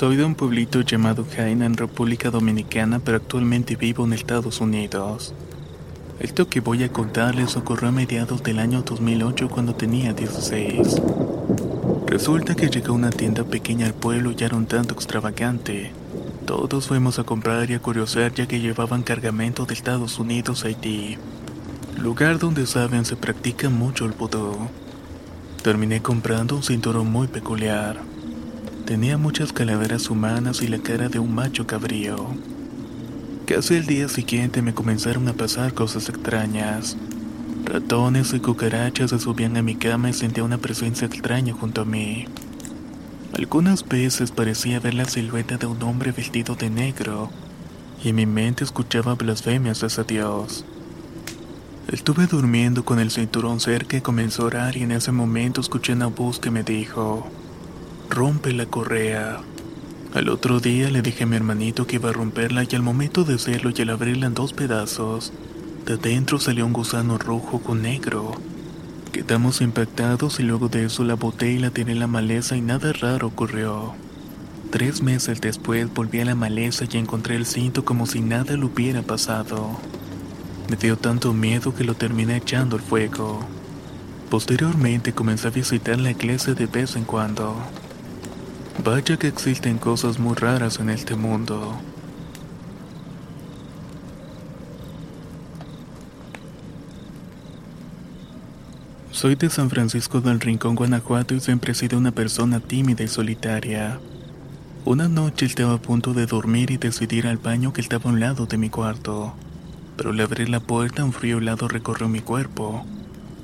Soy de un pueblito llamado Jaina en República Dominicana, pero actualmente vivo en Estados Unidos. Esto que voy a contarles ocurrió a mediados del año 2008 cuando tenía 16. Resulta que llegué a una tienda pequeña al pueblo y era un tanto extravagante. Todos fuimos a comprar y a curiosear ya que llevaban cargamento de Estados Unidos a Haití, lugar donde saben se practica mucho el vudú. Terminé comprando un cinturón muy peculiar. Tenía muchas calaveras humanas y la cara de un macho cabrío. Casi el día siguiente me comenzaron a pasar cosas extrañas. Ratones y cucarachas se subían a mi cama y sentía una presencia extraña junto a mí. Algunas veces parecía ver la silueta de un hombre vestido de negro, y en mi mente escuchaba blasfemias hacia Dios. Estuve durmiendo con el cinturón cerca y comenzó a orar y en ese momento escuché una voz que me dijo, rompe la correa. Al otro día le dije a mi hermanito que iba a romperla y al momento de hacerlo y al abrirla en dos pedazos, de dentro salió un gusano rojo con negro. Quedamos impactados y luego de eso la boté y la tiré en la maleza y nada raro ocurrió. Tres meses después volví a la maleza y encontré el cinto como si nada le hubiera pasado. Me dio tanto miedo que lo terminé echando al fuego. Posteriormente comencé a visitar la iglesia de vez en cuando. Vaya que existen cosas muy raras en este mundo. Soy de San Francisco del Rincón, Guanajuato y siempre he sido una persona tímida y solitaria. Una noche estaba a punto de dormir y decidí ir al baño que estaba a un lado de mi cuarto. Pero al abrir la puerta un frío helado recorrió mi cuerpo.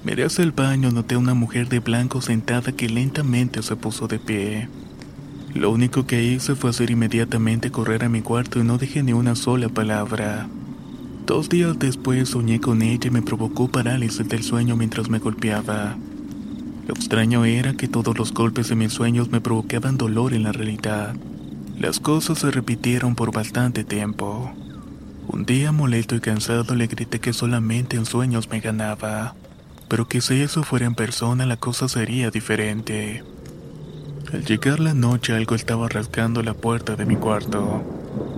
Miré hacia el baño, noté a una mujer de blanco sentada que lentamente se puso de pie. Lo único que hice fue hacer inmediatamente correr a mi cuarto y no dejé ni una sola palabra. Dos días después soñé con ella y me provocó parálisis del sueño mientras me golpeaba. Lo extraño era que todos los golpes de mis sueños me provocaban dolor en la realidad. Las cosas se repitieron por bastante tiempo. Un día molesto y cansado le grité que solamente en sueños me ganaba, pero que si eso fuera en persona la cosa sería diferente. Al llegar la noche algo estaba rascando la puerta de mi cuarto.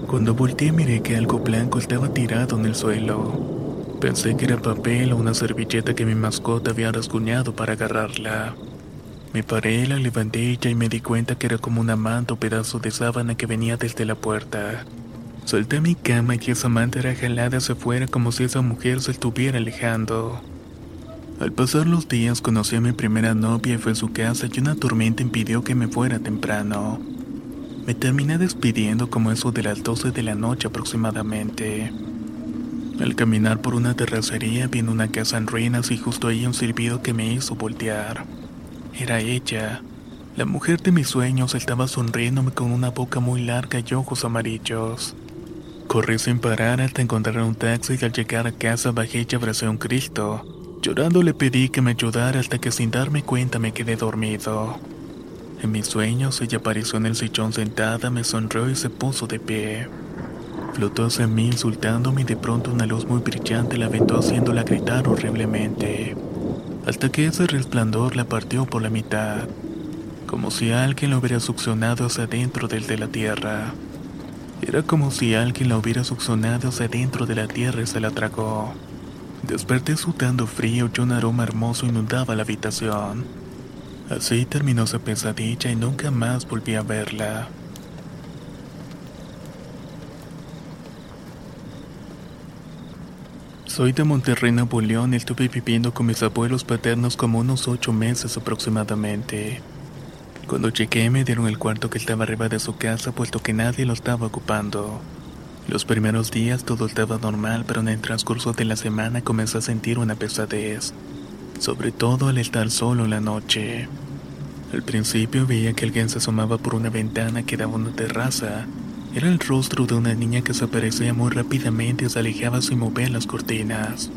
Cuando volteé miré que algo blanco estaba tirado en el suelo. Pensé que era papel o una servilleta que mi mascota había rasguñado para agarrarla. Me paré, la levanté y me di cuenta que era como una manta o pedazo de sábana que venía desde la puerta. Solté mi cama y esa manta era jalada hacia afuera como si esa mujer se estuviera alejando. Al pasar los días conocí a mi primera novia y fue a su casa y una tormenta impidió que me fuera temprano. Me terminé despidiendo como eso de las 12 de la noche aproximadamente. Al caminar por una terracería vi una casa en ruinas y justo ahí un silbido que me hizo voltear. Era ella. La mujer de mis sueños estaba sonriéndome con una boca muy larga y ojos amarillos. Corrí sin parar hasta encontrar un taxi y al llegar a casa bajé y abracé a un Cristo. Llorando le pedí que me ayudara hasta que sin darme cuenta me quedé dormido. En mis sueños ella apareció en el sillón sentada, me sonrió y se puso de pie. Flotó hacia mí insultándome y de pronto una luz muy brillante la aventó haciéndola gritar horriblemente, hasta que ese resplandor la partió por la mitad, como si alguien la hubiera succionado hacia adentro del de la tierra. Era como si alguien la hubiera succionado hacia adentro de la tierra y se la tragó. Desperté sudando frío y un aroma hermoso inundaba la habitación. Así terminó esa pesadilla y nunca más volví a verla. Soy de Monterrey, Nuevo León y estuve viviendo con mis abuelos paternos como unos ocho meses aproximadamente. Cuando llegué me dieron el cuarto que estaba arriba de su casa puesto que nadie lo estaba ocupando. Los primeros días todo estaba normal, pero en el transcurso de la semana comencé a sentir una pesadez, sobre todo al estar solo en la noche. Al principio veía que alguien se asomaba por una ventana que daba una terraza. Era el rostro de una niña que se aparecía muy rápidamente y se alejaba sin mover las cortinas.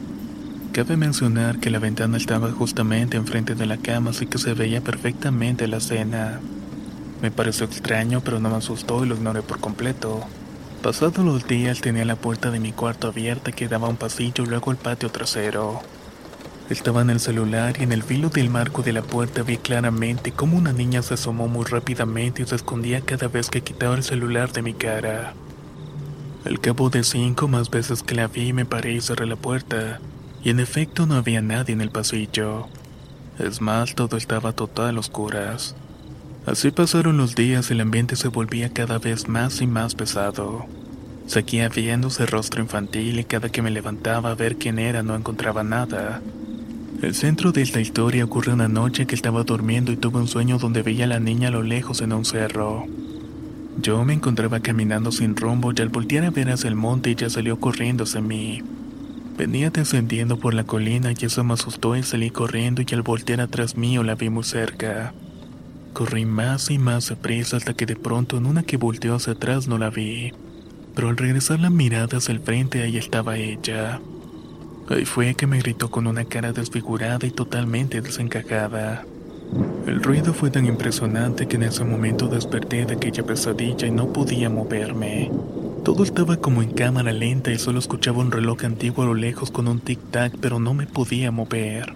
Cabe mencionar que la ventana estaba justamente enfrente de la cama, así que se veía perfectamente la escena. Me pareció extraño, pero no me asustó y lo ignoré por completo. Pasados los días tenía la puerta de mi cuarto abierta que daba a un pasillo y luego el patio trasero. Estaba en el celular y en el filo del marco de la puerta vi claramente cómo una niña se asomó muy rápidamente y se escondía cada vez que quitaba el celular de mi cara. Al cabo de cinco más veces que la vi me paré y cerré la puerta, y en efecto no había nadie en el pasillo. Es más, todo estaba total oscuras. Así pasaron los días y el ambiente se volvía cada vez más y más pesado. Seguía viéndose rostro infantil y cada que me levantaba a ver quién era no encontraba nada. El centro de esta historia ocurre una noche que estaba durmiendo y tuve un sueño donde veía a la niña a lo lejos en un cerro. Yo me encontraba caminando sin rumbo y al voltear a ver hacia el monte ella salió corriendo hacia mí. Venía descendiendo por la colina y eso me asustó y salí corriendo y al voltear atrás mío la vi muy cerca. Corrí más y más deprisa hasta que de pronto en una que volteó hacia atrás no la vi. Pero al regresar la mirada hacia el frente ahí estaba ella. Ahí fue que me gritó con una cara desfigurada y totalmente desencajada. El ruido fue tan impresionante que en ese momento desperté de aquella pesadilla y no podía moverme. Todo estaba como en cámara lenta y solo escuchaba un reloj antiguo a lo lejos con un tic-tac, pero no me podía mover.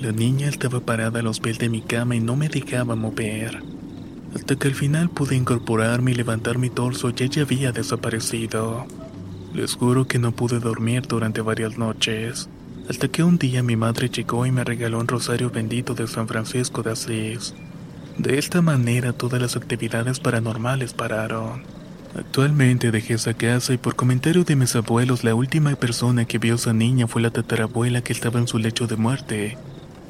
La niña estaba parada a los pies de mi cama y no me dejaba mover. Hasta que al final pude incorporarme y levantar mi torso y ella había desaparecido. Les juro que no pude dormir durante varias noches, hasta que un día mi madre llegó y me regaló un rosario bendito de San Francisco de Asís. De esta manera todas las actividades paranormales pararon. Actualmente dejé esa casa y por comentario de mis abuelos la última persona que vio a esa niña fue la tatarabuela que estaba en su lecho de muerte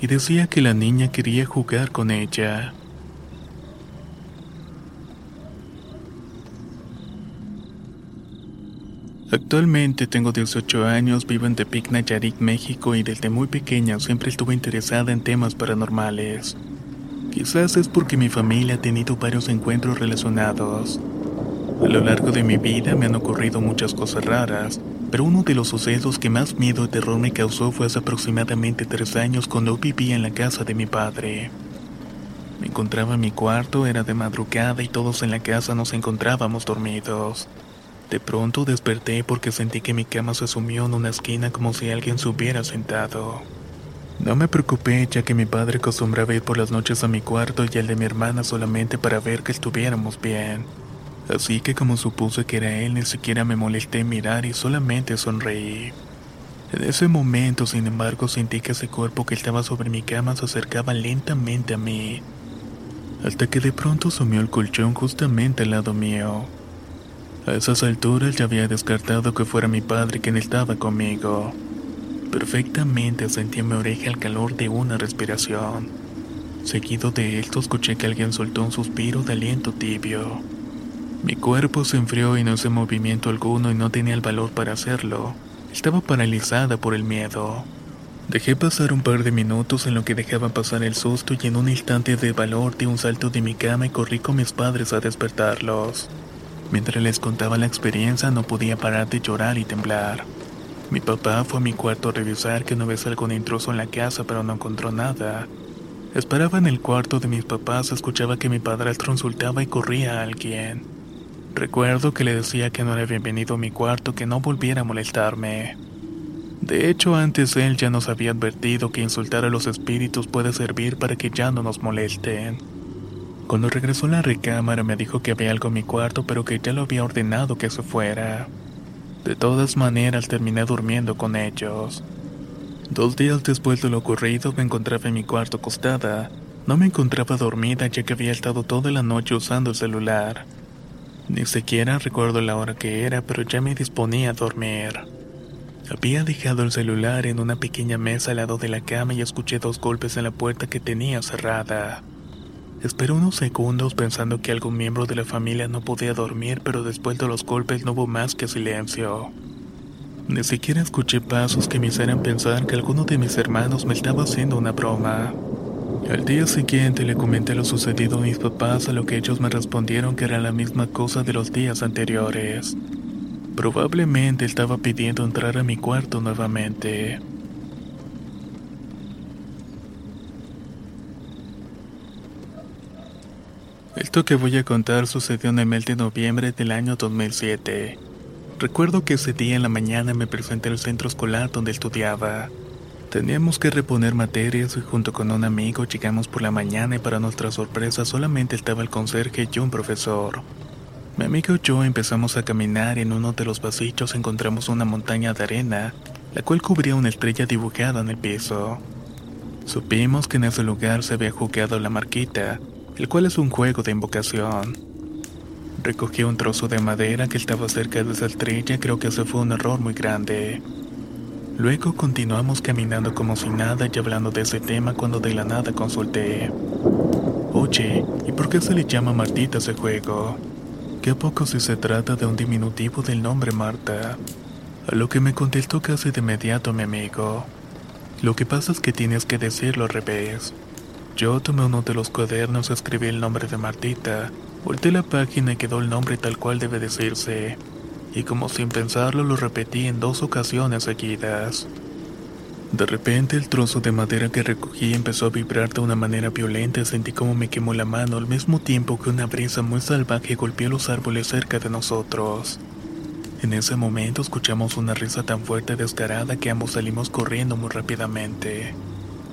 y decía que la niña quería jugar con ella. Actualmente tengo 18 años, vivo en Tepic, Nayarit, México y desde muy pequeña siempre estuve interesada en temas paranormales. Quizás es porque mi familia ha tenido varios encuentros relacionados. A lo largo de mi vida me han ocurrido muchas cosas raras, pero uno de los sucesos que más miedo y terror me causó fue hace aproximadamente tres años cuando vivía en la casa de mi padre. Me encontraba en mi cuarto, era de madrugada y todos en la casa nos encontrábamos dormidos. De pronto desperté porque sentí que mi cama se sumió en una esquina como si alguien se hubiera sentado. No me preocupé ya que mi padre acostumbraba ir por las noches a mi cuarto y al de mi hermana solamente para ver que estuviéramos bien. Así que como supuse que era él, ni siquiera me molesté en mirar y solamente sonreí. En ese momento, sin embargo, sentí que ese cuerpo que estaba sobre mi cama se acercaba lentamente a mí, hasta que de pronto sumió el colchón justamente al lado mío. A esas alturas ya había descartado que fuera mi padre quien estaba conmigo. Perfectamente sentí en mi oreja el calor de una respiración. Seguido de esto escuché que alguien soltó un suspiro de aliento tibio. Mi cuerpo se enfrió y no hice movimiento alguno y no tenía el valor para hacerlo. Estaba paralizada por el miedo. Dejé pasar un par de minutos en lo que dejaba pasar el susto y en un instante de valor di un salto de mi cama y corrí con mis padres a despertarlos. Mientras les contaba la experiencia no podía parar de llorar y temblar. Mi papá fue a mi cuarto a revisar que no hubiese algún intruso en la casa pero no encontró nada. Esperaba en el cuarto de mis papás, escuchaba que mi padrastro insultaba y corría a alguien. Recuerdo que le decía que no era bienvenido a mi cuarto, que no volviera a molestarme. De hecho, antes él ya nos había advertido que insultar a los espíritus puede servir para que ya no nos molesten. Cuando regresó a la recámara me dijo que había algo en mi cuarto, pero que ya lo había ordenado que se fuera. De todas maneras terminé durmiendo con ellos. Dos días después de lo ocurrido me encontraba en mi cuarto acostada. No me encontraba dormida ya que había estado toda la noche usando el celular. Ni siquiera recuerdo la hora que era, pero ya me disponía a dormir. Había dejado el celular en una pequeña mesa al lado de la cama y escuché dos golpes en la puerta que tenía cerrada. Esperé unos segundos pensando que algún miembro de la familia no podía dormir, pero después de los golpes no hubo más que silencio. Ni siquiera escuché pasos que me hicieran pensar que alguno de mis hermanos me estaba haciendo una broma. Al día siguiente le comenté lo sucedido a mis papás, a lo que ellos me respondieron que era la misma cosa de los días anteriores. Probablemente estaba pidiendo entrar a mi cuarto nuevamente. Esto que voy a contar sucedió en el mes de noviembre del año 2007. Recuerdo que ese día en la mañana me presenté al centro escolar donde estudiaba. Teníamos que reponer materias y junto con un amigo llegamos por la mañana y para nuestra sorpresa solamente estaba el conserje y un profesor. Mi amigo y yo empezamos a caminar y en uno de los pasillos encontramos una montaña de arena, la cual cubría una estrella dibujada en el piso. Supimos que en ese lugar se había jugado la marquita, el cual es un juego de invocación. Recogí un trozo de madera que estaba cerca de esa estrella creo que ese fue un error muy grande. Luego continuamos caminando como si nada y hablando de ese tema cuando de la nada consulté. Oye, ¿y por qué se le llama Martita ese juego? ¿Qué a poco si se trata de un diminutivo del nombre Marta? A lo que me contestó casi de inmediato mi amigo. Lo que pasa es que tienes que decirlo al revés. Yo tomé uno de los cuadernos, escribí el nombre de Martita, volteé la página y quedó el nombre tal cual debe decirse, y como sin pensarlo lo repetí en dos ocasiones seguidas. De repente el trozo de madera que recogí empezó a vibrar de una manera violenta y sentí como me quemó la mano al mismo tiempo que una brisa muy salvaje golpeó los árboles cerca de nosotros. En ese momento escuchamos una risa tan fuerte y descarada que ambos salimos corriendo muy rápidamente.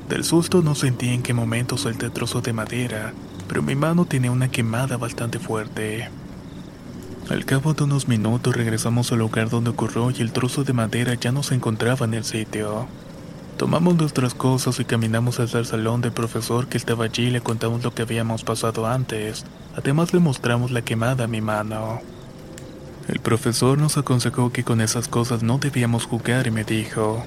Del susto no sentí en qué momento solté el trozo de madera, pero mi mano tenía una quemada bastante fuerte. Al cabo de unos minutos regresamos al lugar donde ocurrió y el trozo de madera ya no se encontraba en el sitio. Tomamos nuestras cosas y caminamos hasta el salón del profesor que estaba allí y le contamos lo que habíamos pasado antes. Además le mostramos la quemada a mi mano. El profesor nos aconsejó que con esas cosas no debíamos jugar y me dijo,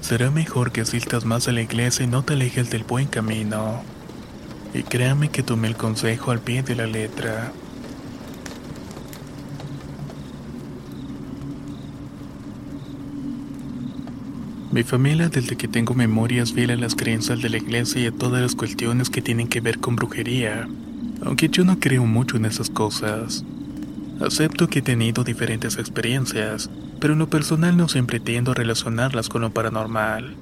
será mejor que asistas más a la iglesia y no te alejes del buen camino. Y créame que tomé el consejo al pie de la letra. Mi familia desde que tengo memoria es fiel a las creencias de la iglesia y a todas las cuestiones que tienen que ver con brujería, aunque yo no creo mucho en esas cosas. Acepto que he tenido diferentes experiencias, pero en lo personal no siempre tiendo a relacionarlas con lo paranormal.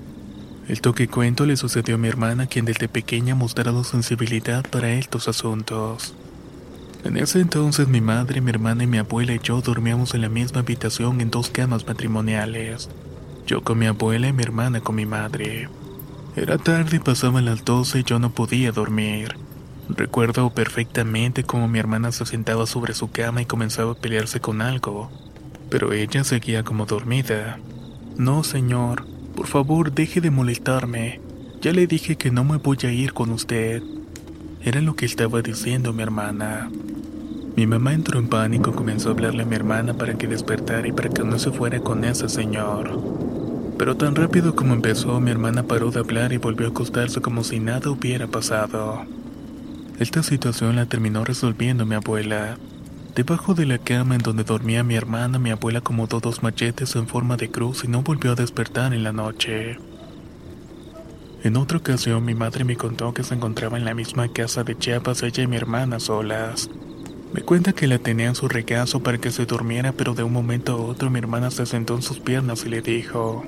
El toque cuento le sucedió a mi hermana quien desde pequeña ha mostrado sensibilidad para estos asuntos. En ese entonces mi madre, mi hermana y mi abuela y yo dormíamos en la misma habitación en dos camas matrimoniales. Yo con mi abuela y mi hermana con mi madre. Era tarde y pasaban las doce y yo no podía dormir. Recuerdo perfectamente cómo mi hermana se sentaba sobre su cama y comenzaba a pelearse con algo, pero ella seguía como dormida. No, señor, por favor deje de molestarme. Ya le dije que no me voy a ir con usted. Era lo que estaba diciendo mi hermana. Mi mamá entró en pánico y comenzó a hablarle a mi hermana para que despertara y para que no se fuera con ese señor. Pero tan rápido como empezó, mi hermana paró de hablar y volvió a acostarse como si nada hubiera pasado. Esta situación la terminó resolviendo mi abuela. Debajo de la cama en donde dormía mi hermana, mi abuela acomodó dos machetes en forma de cruz y no volvió a despertar en la noche. En otra ocasión, mi madre me contó que se encontraba en la misma casa de Chiapas ella y mi hermana solas. Me cuenta que la tenía en su regazo para que se durmiera, pero de un momento a otro mi hermana se sentó en sus piernas y le dijo,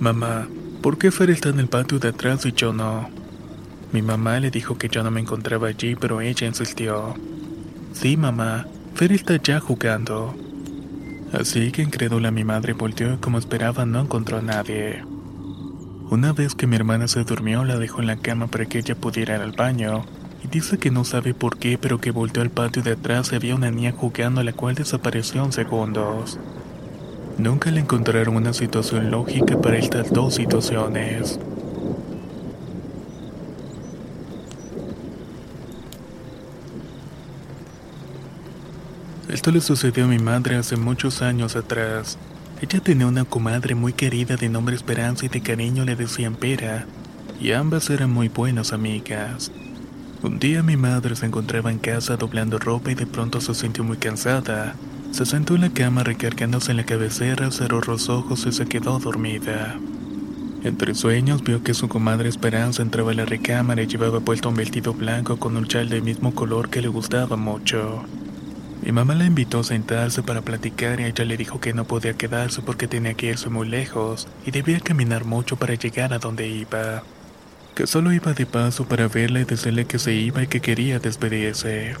Mamá, ¿por qué Fer está en el patio de atrás y yo no? Mi mamá le dijo que yo no me encontraba allí, pero ella insistió. Sí, mamá, Fer está ya jugando. Así que incrédula mi madre volteó y como esperaba no encontró a nadie. Una vez que mi hermana se durmió, la dejó en la cama para que ella pudiera ir al baño, y dice que no sabe por qué, pero que volteó al patio de atrás y había una niña jugando, la cual desapareció en segundos. Nunca le encontraron una situación lógica para estas dos situaciones. Esto le sucedió a mi madre hace muchos años atrás. Ella tenía una comadre muy querida de nombre Esperanza y de cariño le decían Pera, y ambas eran muy buenas amigas. Un día mi madre se encontraba en casa doblando ropa y de pronto se sintió muy cansada. Se sentó en la cama recargándose en la cabecera, cerró los ojos y se quedó dormida. Entre sueños vio que su comadre Esperanza entraba a la recámara y llevaba puesto un vestido blanco con un chal del mismo color que le gustaba mucho. Mi mamá la invitó a sentarse para platicar y ella le dijo que no podía quedarse porque tenía que irse muy lejos y debía caminar mucho para llegar a donde iba. Que solo iba de paso para verla y decirle que se iba y que quería despedirse.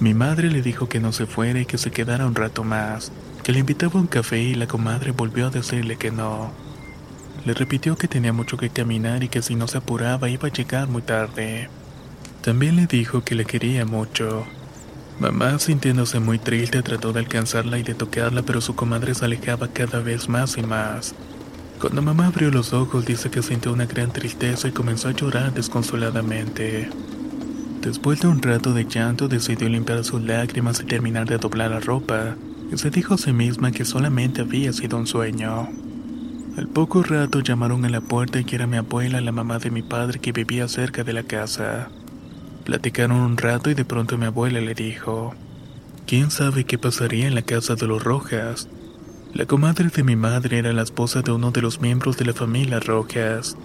Mi madre le dijo que no se fuera y que se quedara un rato más, que le invitaba un café y la comadre volvió a decirle que no. Le repitió que tenía mucho que caminar y que si no se apuraba iba a llegar muy tarde. También le dijo que le quería mucho. Mamá, sintiéndose muy triste, trató de alcanzarla y de tocarla, pero su comadre se alejaba cada vez más y más. Cuando mamá abrió los ojos, dice que sintió una gran tristeza y comenzó a llorar desconsoladamente. Después de un rato de llanto, decidió limpiar sus lágrimas y terminar de doblar la ropa, y se dijo a sí misma que solamente había sido un sueño. Al poco rato llamaron a la puerta y que era mi abuela, la mamá de mi padre que vivía cerca de la casa. Platicaron un rato y de pronto mi abuela le dijo, ¿quién sabe qué pasaría en la casa de los Rojas? La comadre de mi madre era la esposa de uno de los miembros de la familia Rojas.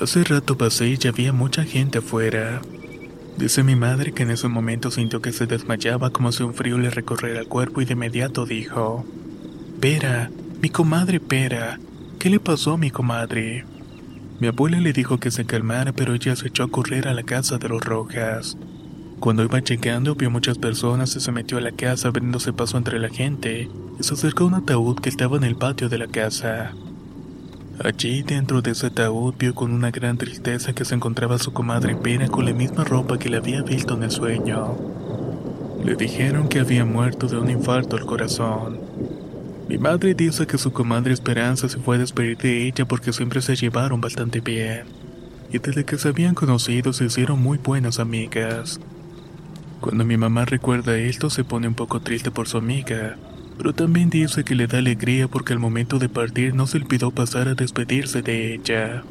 Hace rato pasé y ya había mucha gente afuera. Dice mi madre que en ese momento sintió que se desmayaba como si un frío le recorriera el cuerpo y de inmediato dijo, Pera, mi comadre Pera, ¿Qué le pasó a mi comadre? Mi abuela le dijo que se calmara, pero ella se echó a correr a la casa de los Rojas. Cuando iba llegando, vio muchas personas y se metió a la casa abriéndose paso entre la gente, y se acercó a un ataúd que estaba en el patio de la casa. Allí, dentro de ese ataúd, vio con una gran tristeza que se encontraba su comadre Pera con la misma ropa que le había visto en el sueño. Le dijeron que había muerto de un infarto al corazón. Mi madre dice que su comadre Esperanza se fue a despedir de ella porque siempre se llevaron bastante bien. Y desde que se habían conocido se hicieron muy buenas amigas. Cuando mi mamá recuerda esto se pone un poco triste por su amiga, pero también dice que le da alegría porque al momento de partir no se olvidó pasar a despedirse de ella.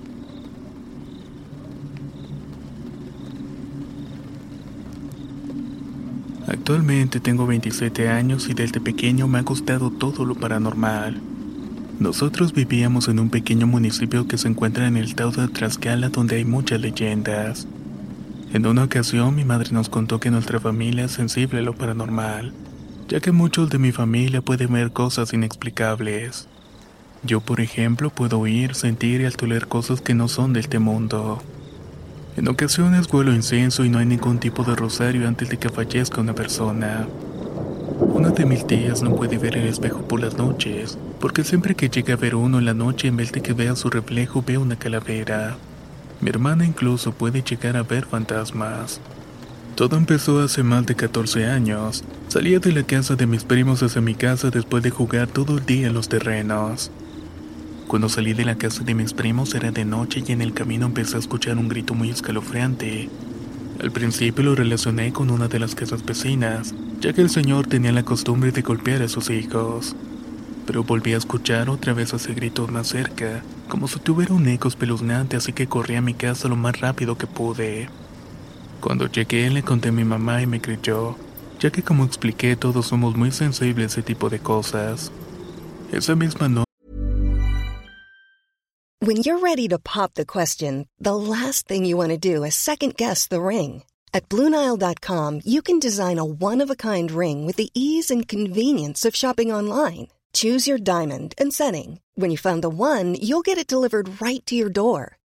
Actualmente tengo 27 años y desde pequeño me ha gustado todo lo paranormal. Nosotros vivíamos en un pequeño municipio que se encuentra en el estado de Tlaxcala donde hay muchas leyendas. En una ocasión mi madre nos contó que nuestra familia es sensible a lo paranormal, ya que muchos de mi familia pueden ver cosas inexplicables. Yo, por ejemplo, puedo oír, sentir y altoler cosas que no son de este mundo. En ocasiones huelo incenso y no hay ningún tipo de rosario antes de que fallezca una persona. Una de mis tías no puede ver el espejo por las noches, porque siempre que llega a ver uno en la noche en vez de que vea su reflejo ve una calavera. Mi hermana incluso puede llegar a ver fantasmas. Todo empezó hace más de 14 años. Salía de la casa de mis primos hacia mi casa después de jugar todo el día en los terrenos. Cuando salí de la casa de mis primos era de noche y en el camino empecé a escuchar un grito muy escalofriante. Al principio lo relacioné con una de las casas vecinas, ya que el señor tenía la costumbre de golpear a sus hijos. Pero volví a escuchar otra vez ese grito más cerca, como si tuviera un eco espeluznante, así que corrí a mi casa lo más rápido que pude. Cuando llegué le conté a mi mamá y me creyó, ya que como expliqué todos somos muy sensibles a ese tipo de cosas. Esa misma When you're ready to pop the question, the last thing you want to do is second guess the ring. At Bluenile.com, you can design a one of a kind ring with the ease and convenience of shopping online. Choose your diamond and setting. When you find the one, you'll get it delivered right to your door.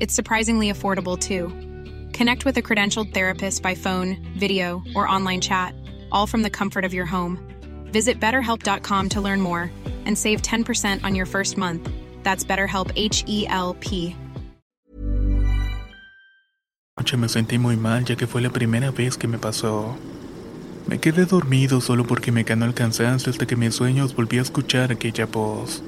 It's surprisingly affordable too. Connect with a credentialed therapist by phone, video, or online chat, all from the comfort of your home. Visit betterhelp.com to learn more and save 10% on your first month. That's BetterHelp H E L P. Noche me sentí muy mal ya que fue la primera vez que me pasó. Me quedé dormido solo porque me ganó el cansancio hasta que mis sueños volví a escuchar aquella voz.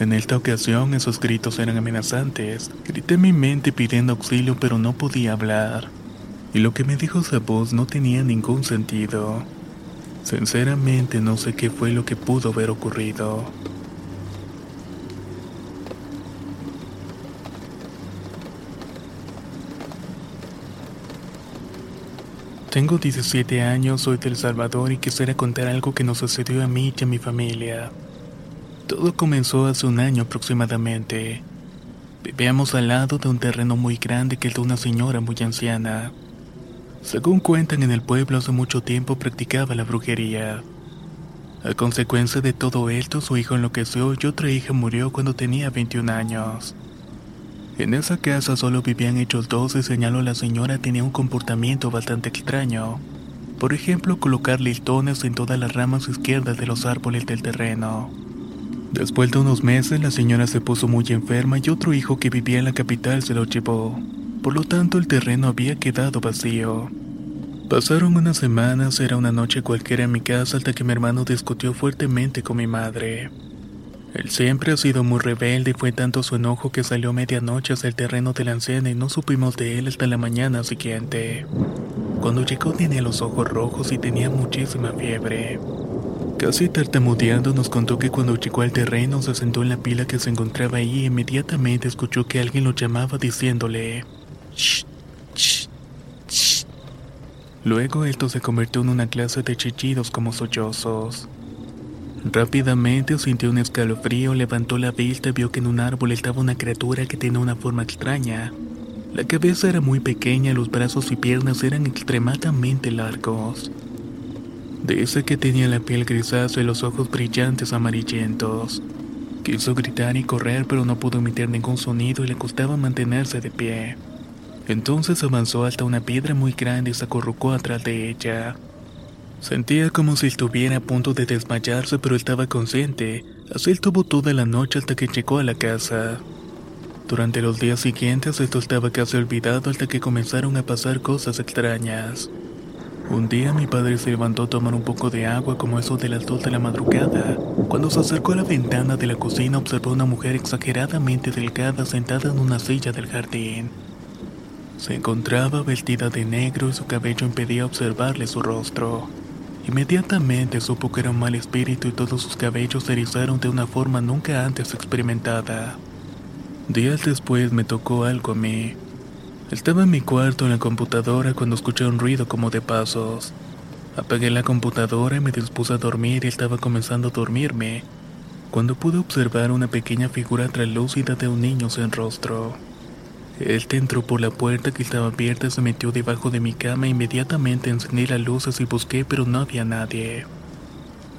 En esta ocasión esos gritos eran amenazantes. Grité en mi mente pidiendo auxilio pero no podía hablar. Y lo que me dijo esa voz no tenía ningún sentido. Sinceramente no sé qué fue lo que pudo haber ocurrido. Tengo 17 años, soy del Salvador y quisiera contar algo que nos sucedió a mí y a mi familia. Todo comenzó hace un año aproximadamente. Vivíamos al lado de un terreno muy grande que es de una señora muy anciana. Según cuentan en el pueblo hace mucho tiempo practicaba la brujería. A consecuencia de todo esto, su hijo enloqueció y otra hija murió cuando tenía 21 años. En esa casa solo vivían ellos dos y señaló la señora tenía un comportamiento bastante extraño. Por ejemplo, colocar listones en todas las ramas izquierdas de los árboles del terreno. Después de unos meses, la señora se puso muy enferma y otro hijo que vivía en la capital se lo llevó. Por lo tanto, el terreno había quedado vacío. Pasaron unas semanas, era una noche cualquiera en mi casa hasta que mi hermano discutió fuertemente con mi madre. Él siempre ha sido muy rebelde y fue tanto su enojo que salió medianoche hacia el terreno de la anciana y no supimos de él hasta la mañana siguiente. Cuando llegó tenía los ojos rojos y tenía muchísima fiebre. Casi tartamudeando nos contó que cuando llegó al terreno se sentó en la pila que se encontraba ahí e inmediatamente escuchó que alguien lo llamaba diciéndole shh, shh, shh. Luego esto se convirtió en una clase de chillidos como sollozos. Rápidamente sintió un escalofrío, levantó la vista y vio que en un árbol estaba una criatura que tenía una forma extraña. La cabeza era muy pequeña, los brazos y piernas eran extremadamente largos. De ese que tenía la piel grisácea y los ojos brillantes amarillentos. Quiso gritar y correr, pero no pudo emitir ningún sonido y le costaba mantenerse de pie. Entonces avanzó hasta una piedra muy grande y se acurrucó atrás de ella. Sentía como si estuviera a punto de desmayarse, pero estaba consciente. Así estuvo toda la noche hasta que llegó a la casa. Durante los días siguientes esto estaba casi olvidado hasta que comenzaron a pasar cosas extrañas. Un día mi padre se levantó a tomar un poco de agua como eso de las dos de la madrugada. Cuando se acercó a la ventana de la cocina observó a una mujer exageradamente delgada sentada en una silla del jardín. Se encontraba vestida de negro y su cabello impedía observarle su rostro. Inmediatamente supo que era un mal espíritu y todos sus cabellos se erizaron de una forma nunca antes experimentada. Días después me tocó algo a mí. Estaba en mi cuarto en la computadora cuando escuché un ruido como de pasos. Apagué la computadora y me dispuse a dormir y estaba comenzando a dormirme, cuando pude observar una pequeña figura translúcida de un niño sin rostro. Él entró por la puerta que estaba abierta y se metió debajo de mi cama. Inmediatamente encendí las luces y busqué, pero no había nadie.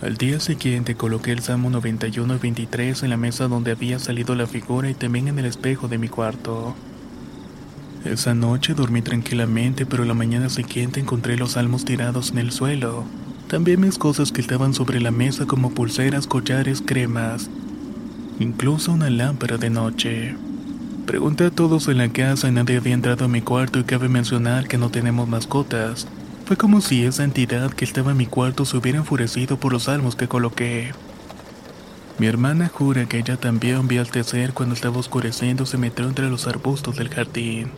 Al día siguiente coloqué el Salmo 91 y 23 en la mesa donde había salido la figura y también en el espejo de mi cuarto. Esa noche dormí tranquilamente, pero la mañana siguiente encontré los salmos tirados en el suelo. También mis cosas que estaban sobre la mesa como pulseras, collares, cremas. Incluso una lámpara de noche. Pregunté a todos en la casa y nadie había entrado a mi cuarto y cabe mencionar que no tenemos mascotas. Fue como si esa entidad que estaba en mi cuarto se hubiera enfurecido por los salmos que coloqué. Mi hermana jura que ella también vio al tercer cuando estaba oscureciendo se metió entre los arbustos del jardín.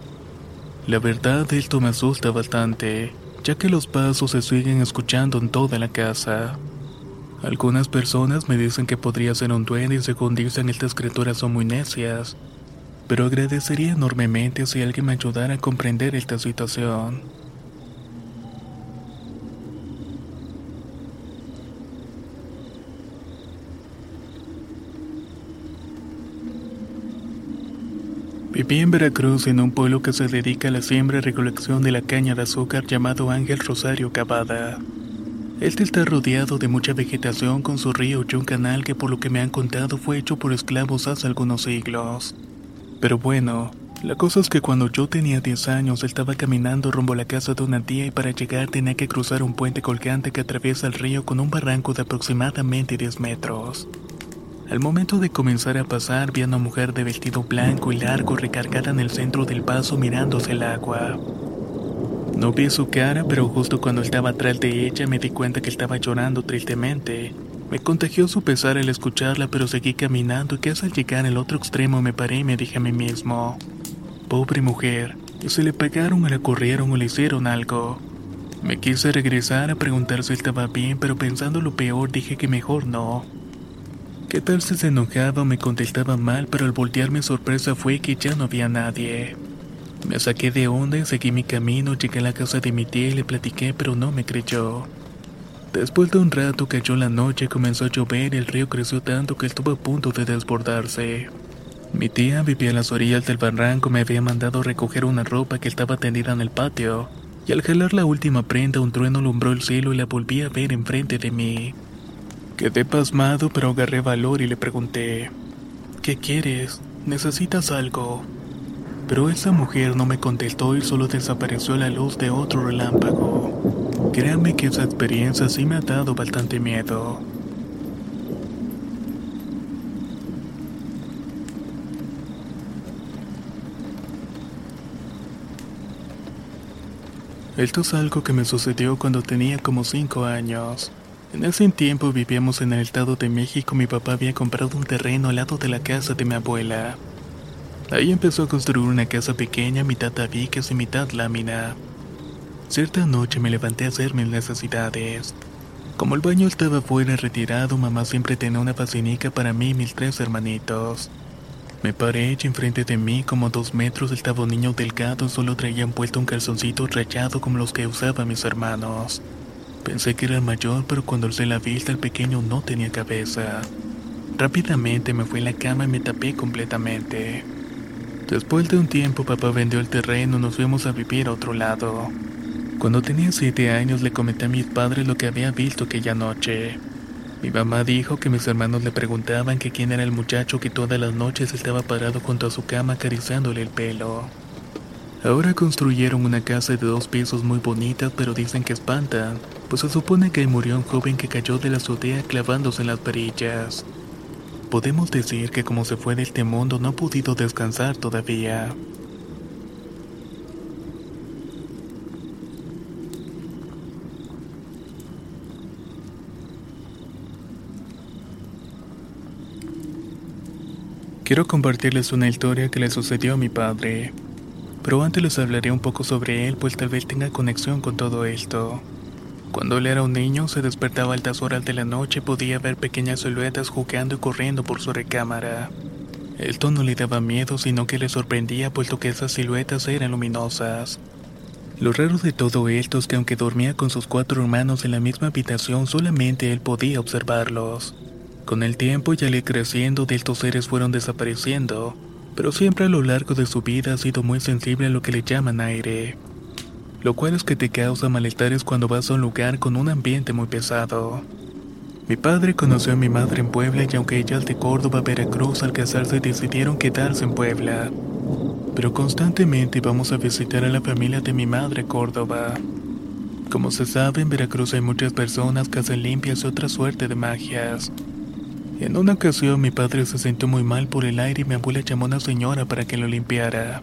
La verdad esto me asusta bastante, ya que los pasos se siguen escuchando en toda la casa. Algunas personas me dicen que podría ser un duende y según dicen estas criaturas son muy necias, pero agradecería enormemente si alguien me ayudara a comprender esta situación. Viví en Veracruz en un pueblo que se dedica a la siembra y recolección de la caña de azúcar llamado Ángel Rosario Cavada. Este está rodeado de mucha vegetación con su río y un canal que por lo que me han contado fue hecho por esclavos hace algunos siglos. Pero bueno, la cosa es que cuando yo tenía 10 años estaba caminando rumbo a la casa de una tía y para llegar tenía que cruzar un puente colgante que atraviesa el río con un barranco de aproximadamente 10 metros. Al momento de comenzar a pasar vi a una mujer de vestido blanco y largo recargada en el centro del paso mirándose el agua. No vi su cara, pero justo cuando estaba atrás de ella me di cuenta que estaba llorando tristemente. Me contagió su pesar al escucharla, pero seguí caminando y casi al llegar al otro extremo me paré y me dije a mí mismo, pobre mujer, se le pegaron o la corrieron o le hicieron algo. Me quise regresar a preguntar si estaba bien, pero pensando lo peor dije que mejor no. ¿Qué tal se enojaba me contestaba mal, pero al voltear mi sorpresa fue que ya no había nadie? Me saqué de onda y seguí mi camino, llegué a la casa de mi tía y le platiqué, pero no me creyó. Después de un rato cayó la noche, comenzó a llover y el río creció tanto que estuvo a punto de desbordarse. Mi tía vivía a las orillas del barranco, me había mandado recoger una ropa que estaba tendida en el patio, y al jalar la última prenda un trueno alumbró el cielo y la volví a ver enfrente de mí. Quedé pasmado, pero agarré valor y le pregunté, ¿qué quieres? ¿Necesitas algo? Pero esa mujer no me contestó y solo desapareció a la luz de otro relámpago. Créanme que esa experiencia sí me ha dado bastante miedo. Esto es algo que me sucedió cuando tenía como 5 años. En ese tiempo vivíamos en el estado de México. Mi papá había comprado un terreno al lado de la casa de mi abuela. Ahí empezó a construir una casa pequeña, mitad tabiques y mitad lámina. Cierta noche me levanté a hacer mis necesidades. Como el baño estaba fuera retirado, mamá siempre tenía una facinica para mí y mis tres hermanitos. Me paré y enfrente de mí, como dos metros, estaba un niño delgado, solo traía puesto un calzoncito rayado como los que usaban mis hermanos. Pensé que era mayor, pero cuando alcé la vista el pequeño no tenía cabeza. Rápidamente me fui a la cama y me tapé completamente. Después de un tiempo papá vendió el terreno y nos fuimos a vivir a otro lado. Cuando tenía siete años le comenté a mis padres lo que había visto aquella noche. Mi mamá dijo que mis hermanos le preguntaban que quién era el muchacho que todas las noches estaba parado junto a su cama acariciándole el pelo. Ahora construyeron una casa de dos pisos muy bonita, pero dicen que espantan, pues se supone que murió un joven que cayó de la azotea clavándose en las perillas. Podemos decir que como se fue de este mundo no ha podido descansar todavía. Quiero compartirles una historia que le sucedió a mi padre. Pero antes les hablaré un poco sobre él, pues tal vez tenga conexión con todo esto. Cuando él era un niño, se despertaba a altas horas de la noche y podía ver pequeñas siluetas jugando y corriendo por su recámara. Esto no le daba miedo, sino que le sorprendía, puesto que esas siluetas eran luminosas. Lo raro de todo esto es que aunque dormía con sus cuatro hermanos en la misma habitación, solamente él podía observarlos. Con el tiempo y al ir creciendo, de estos seres fueron desapareciendo, pero siempre a lo largo de su vida ha sido muy sensible a lo que le llaman aire. Lo cual es que te causa malestares cuando vas a un lugar con un ambiente muy pesado. Mi padre conoció a mi madre en Puebla y aunque ella es de Córdoba, Veracruz, al casarse decidieron quedarse en Puebla. Pero constantemente íbamos a visitar a la familia de mi madre Córdoba. Como se sabe, en Veracruz hay muchas personas que hacen limpias y otra suerte de magias. En una ocasión mi padre se sintió muy mal por el aire y mi abuela llamó a una señora para que lo limpiara.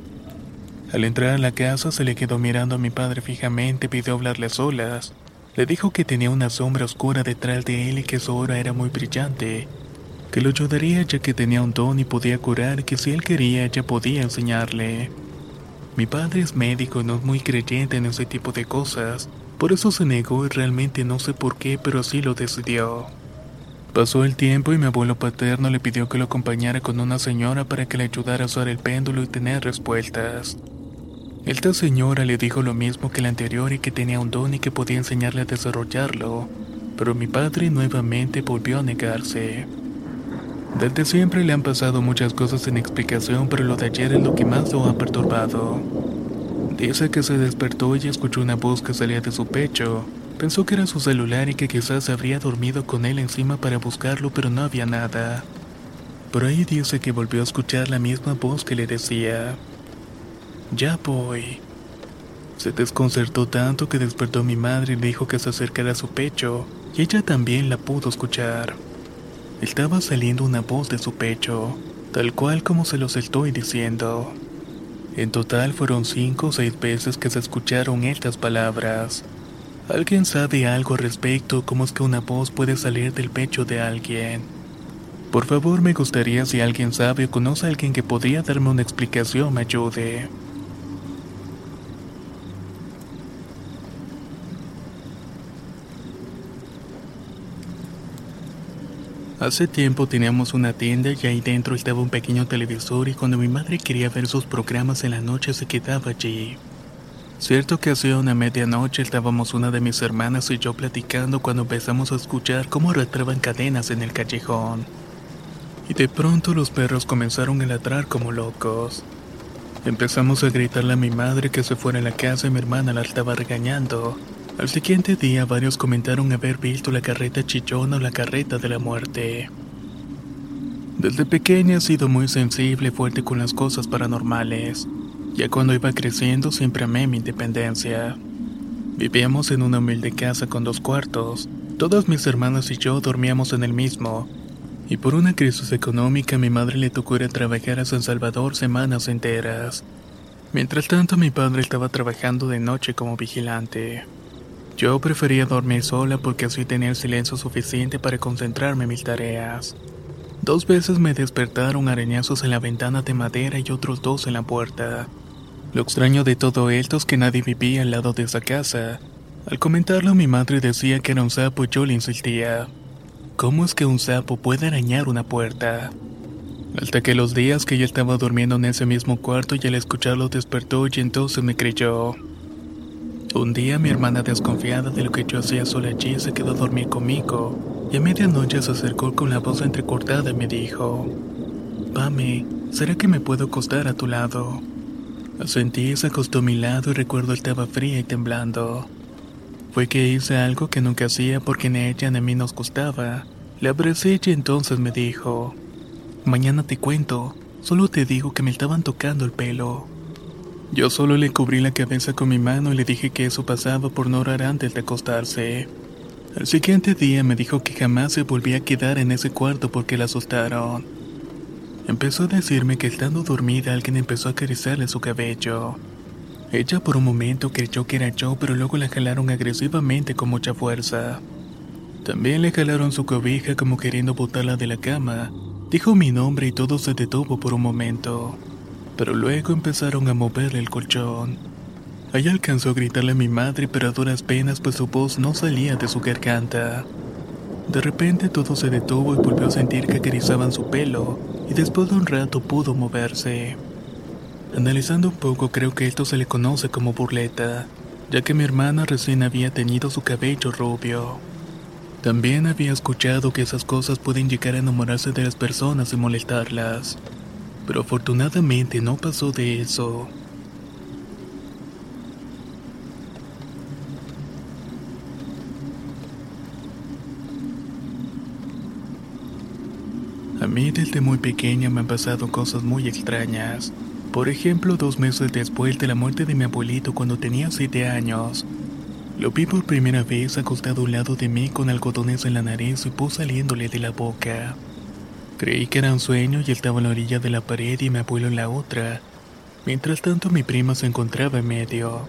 Al entrar a la casa se le quedó mirando a mi padre fijamente, pidió hablarle a solas. Le dijo que tenía una sombra oscura detrás de él y que su hora era muy brillante, que lo ayudaría ya que tenía un don y podía curar, que si él quería ella podía enseñarle. Mi padre es médico y no es muy creyente en ese tipo de cosas, por eso se negó y realmente no sé por qué, pero así lo decidió. Pasó el tiempo y mi abuelo paterno le pidió que lo acompañara con una señora para que le ayudara a usar el péndulo y tener respuestas. Esta señora le dijo lo mismo que la anterior y que tenía un don y que podía enseñarle a desarrollarlo, pero mi padre nuevamente volvió a negarse. Desde siempre le han pasado muchas cosas sin explicación, pero lo de ayer es lo que más lo ha perturbado. Dice que se despertó y escuchó una voz que salía de su pecho, Pensó que era su celular y que quizás habría dormido con él encima para buscarlo, pero no había nada. Por ahí dice que volvió a escuchar la misma voz que le decía, Ya voy. Se desconcertó tanto que despertó a mi madre y le dijo que se acercara a su pecho, y ella también la pudo escuchar. estaba saliendo una voz de su pecho, tal cual como se lo estoy diciendo. En total fueron cinco o seis veces que se escucharon estas palabras. ¿Alguien sabe algo al respecto cómo es que una voz puede salir del pecho de alguien? Por favor, me gustaría si alguien sabe o conoce a alguien que podría darme una explicación me ayude. Hace tiempo teníamos una tienda y ahí dentro estaba un pequeño televisor y cuando mi madre quería ver sus programas en la noche se quedaba allí. Cierto que hacía una medianoche estábamos una de mis hermanas y yo platicando cuando empezamos a escuchar cómo arrastraban cadenas en el callejón. Y de pronto los perros comenzaron a ladrar como locos. Empezamos a gritarle a mi madre que se fuera a la casa y mi hermana la estaba regañando. Al siguiente día varios comentaron haber visto la carreta chillona o la carreta de la muerte. Desde pequeña he sido muy sensible y fuerte con las cosas paranormales. Ya cuando iba creciendo siempre amé mi independencia. Vivíamos en una humilde casa con dos cuartos. Todas mis hermanas y yo dormíamos en el mismo. Y por una crisis económica mi madre le tocó ir a trabajar a San Salvador semanas enteras. Mientras tanto mi padre estaba trabajando de noche como vigilante. Yo prefería dormir sola porque así tenía el silencio suficiente para concentrarme en mis tareas. Dos veces me despertaron arañazos en la ventana de madera y otros dos en la puerta. Lo extraño de todo esto es que nadie vivía al lado de esa casa. Al comentarlo mi madre decía que era un sapo y yo le insistía. ¿Cómo es que un sapo puede arañar una puerta? Hasta que los días que yo estaba durmiendo en ese mismo cuarto y al escucharlo despertó y entonces me creyó. Un día mi hermana desconfiada de lo que yo hacía sola allí se quedó a dormir conmigo y a medianoche se acercó con la voz entrecortada y me dijo, Pame, ¿será que me puedo acostar a tu lado? Sentí se acostó a mi lado y recuerdo estaba fría y temblando. Fue que hice algo que nunca hacía porque ni ella ni a mí nos gustaba. Le abracé y entonces me dijo, Mañana te cuento, solo te digo que me estaban tocando el pelo. Yo solo le cubrí la cabeza con mi mano y le dije que eso pasaba por no orar antes de acostarse. Al siguiente día me dijo que jamás se volvía a quedar en ese cuarto porque la asustaron. Empezó a decirme que estando dormida alguien empezó a acariciarle su cabello. Ella por un momento creyó que era yo, pero luego la jalaron agresivamente con mucha fuerza. También le jalaron su cobija como queriendo botarla de la cama. Dijo mi nombre y todo se detuvo por un momento pero luego empezaron a moverle el colchón. Ella alcanzó a gritarle a mi madre, pero a duras penas, pues su voz no salía de su garganta. De repente todo se detuvo y volvió a sentir que acarizaban su pelo, y después de un rato pudo moverse. Analizando un poco, creo que esto se le conoce como burleta, ya que mi hermana recién había tenido su cabello rubio. También había escuchado que esas cosas pueden llegar a enamorarse de las personas y molestarlas pero afortunadamente no pasó de eso. A mí desde muy pequeña me han pasado cosas muy extrañas. Por ejemplo, dos meses después de la muerte de mi abuelito cuando tenía siete años, lo vi por primera vez acostado a un lado de mí con algodones en la nariz y pus saliéndole de la boca. Creí que era un sueño y estaba en la orilla de la pared y mi abuelo en la otra. Mientras tanto mi prima se encontraba en medio.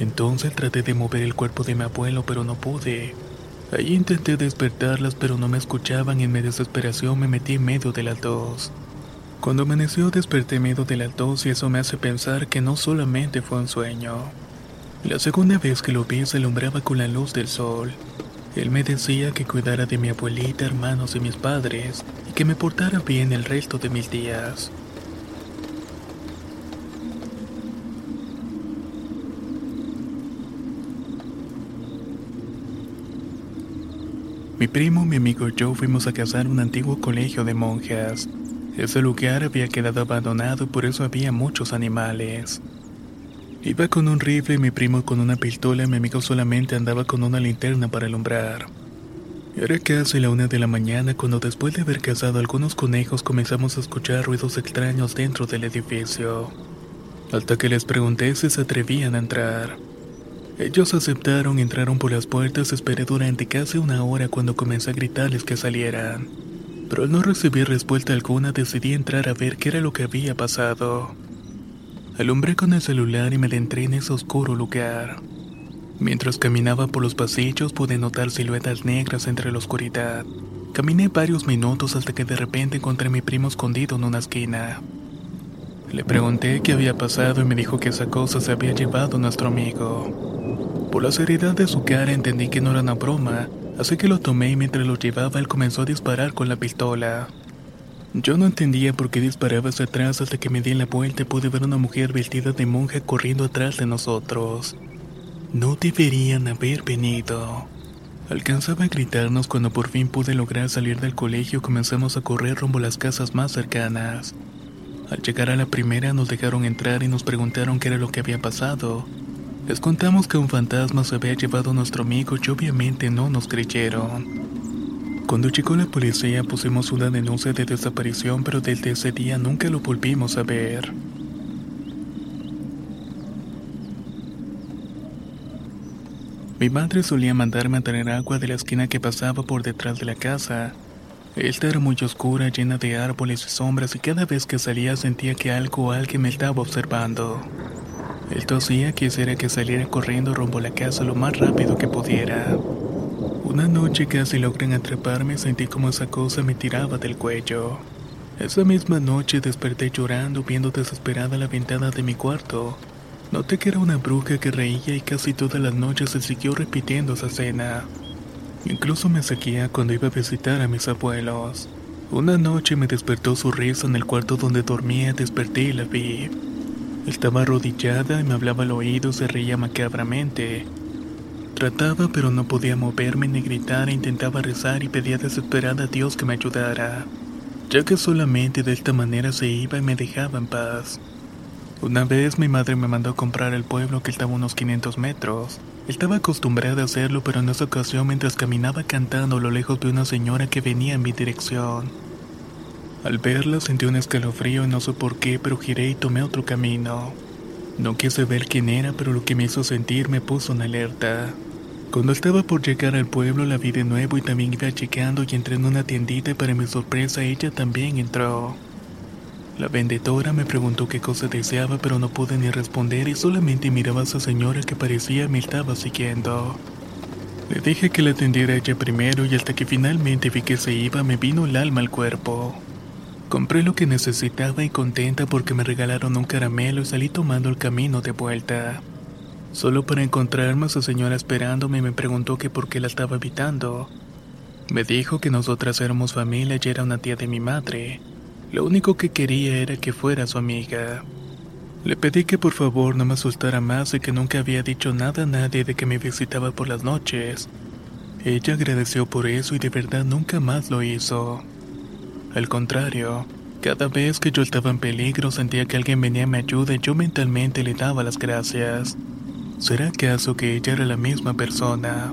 Entonces traté de mover el cuerpo de mi abuelo pero no pude. Allí intenté despertarlas pero no me escuchaban y en mi desesperación me metí en medio de las dos. Cuando amaneció desperté en medio de las dos y eso me hace pensar que no solamente fue un sueño. La segunda vez que lo vi se alumbraba con la luz del sol. Él me decía que cuidara de mi abuelita, hermanos y mis padres, y que me portara bien el resto de mis días. Mi primo, mi amigo y yo fuimos a cazar un antiguo colegio de monjas. Ese lugar había quedado abandonado y por eso había muchos animales. Iba con un rifle y mi primo con una pistola mi amigo solamente andaba con una linterna para alumbrar. Era casi la una de la mañana cuando después de haber cazado algunos conejos comenzamos a escuchar ruidos extraños dentro del edificio. Hasta que les pregunté si se atrevían a entrar. Ellos aceptaron, entraron por las puertas, esperé durante casi una hora cuando comencé a gritarles que salieran. Pero al no recibir respuesta alguna decidí entrar a ver qué era lo que había pasado. Alumbré con el celular y me adentré en ese oscuro lugar. Mientras caminaba por los pasillos pude notar siluetas negras entre la oscuridad. Caminé varios minutos hasta que de repente encontré a mi primo escondido en una esquina. Le pregunté qué había pasado y me dijo que esa cosa se había llevado a nuestro amigo. Por la seriedad de su cara entendí que no era una broma, así que lo tomé y mientras lo llevaba él comenzó a disparar con la pistola. Yo no entendía por qué disparaba hacia atrás hasta que me di la vuelta pude ver una mujer vestida de monja corriendo atrás de nosotros. No deberían haber venido. Alcanzaba a gritarnos cuando por fin pude lograr salir del colegio y comenzamos a correr rumbo a las casas más cercanas. Al llegar a la primera nos dejaron entrar y nos preguntaron qué era lo que había pasado. Les contamos que un fantasma se había llevado a nuestro amigo y obviamente no nos creyeron. Cuando llegó la policía pusimos una denuncia de desaparición pero desde ese día nunca lo volvimos a ver. Mi madre solía mandarme a traer agua de la esquina que pasaba por detrás de la casa. Esta era muy oscura, llena de árboles y sombras y cada vez que salía sentía que algo o alguien me estaba observando. Esto hacía que quisiera que saliera corriendo rumbo a la casa lo más rápido que pudiera. Una noche casi logran atraparme sentí como esa cosa me tiraba del cuello. Esa misma noche desperté llorando viendo desesperada la ventana de mi cuarto. Noté que era una bruja que reía y casi todas las noches se siguió repitiendo esa escena. Incluso me seguía cuando iba a visitar a mis abuelos. Una noche me despertó su risa en el cuarto donde dormía, desperté y la vi. Estaba arrodillada y me hablaba al oído, se reía macabramente. Trataba pero no podía moverme ni gritar e intentaba rezar y pedía desesperada a Dios que me ayudara, ya que solamente de esta manera se iba y me dejaba en paz. Una vez mi madre me mandó a comprar el pueblo que estaba a unos 500 metros. Estaba acostumbrada a hacerlo, pero en esa ocasión mientras caminaba cantando a lo lejos vi una señora que venía en mi dirección. Al verla sentí un escalofrío y no sé por qué, pero giré y tomé otro camino. No quise ver quién era, pero lo que me hizo sentir me puso en alerta. Cuando estaba por llegar al pueblo la vi de nuevo y también iba chequeando y entré en una tiendita y para mi sorpresa ella también entró. La vendedora me preguntó qué cosa deseaba, pero no pude ni responder y solamente miraba a esa señora que parecía me estaba siguiendo. Le dije que la atendiera ella primero y hasta que finalmente vi que se iba me vino el alma al cuerpo. Compré lo que necesitaba y contenta porque me regalaron un caramelo y salí tomando el camino de vuelta. Solo para encontrarme a esa señora esperándome me preguntó que por qué la estaba evitando. Me dijo que nosotras éramos familia y era una tía de mi madre. Lo único que quería era que fuera su amiga. Le pedí que por favor no me asustara más y que nunca había dicho nada a nadie de que me visitaba por las noches. Ella agradeció por eso y de verdad nunca más lo hizo. Al contrario, cada vez que yo estaba en peligro sentía que alguien venía a mi ayuda y yo mentalmente le daba las gracias. ¿Será acaso que ella era la misma persona?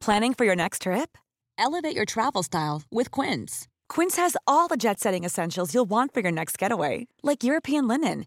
Planning for your next trip? Elevate your travel style with Quince. Quince has all the jet setting essentials you'll want for your next getaway, like European linen,